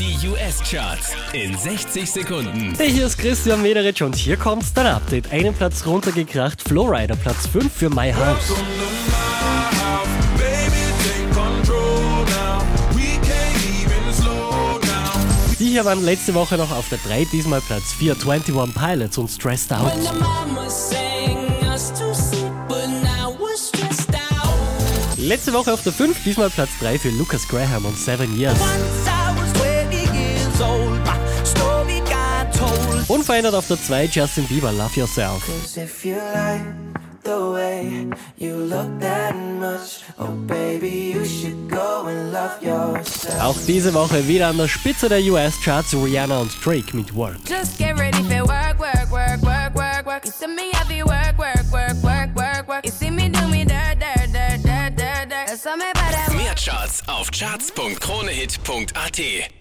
Die US-Charts in 60 Sekunden. Hey, hier ist Christian Mederich und hier kommt dein Update. Einen Platz runtergekracht, Flowrider Platz 5 für My House. Die hier waren letzte Woche noch auf der 3, diesmal Platz 4, 21 Pilots und Stressed Out. Letzte Woche auf der 5, diesmal Platz 3 für Lucas Graham und 7 Years. Unverändert auf der 2 Justin Bieber, Love Yourself. Cause if you like the way you look that much, oh baby, you should go and love yourself. Auch diese Woche wieder an der Spitze der US-Charts Rihanna und Drake mit Work. Just get ready for work, work, work, work, work, work. You see me heavy work, work, work, work, work, work. You see me do me dirt, dirt, dirt, dirt, dirt, dirt. Mehr Charts auf charts.kronehit.at.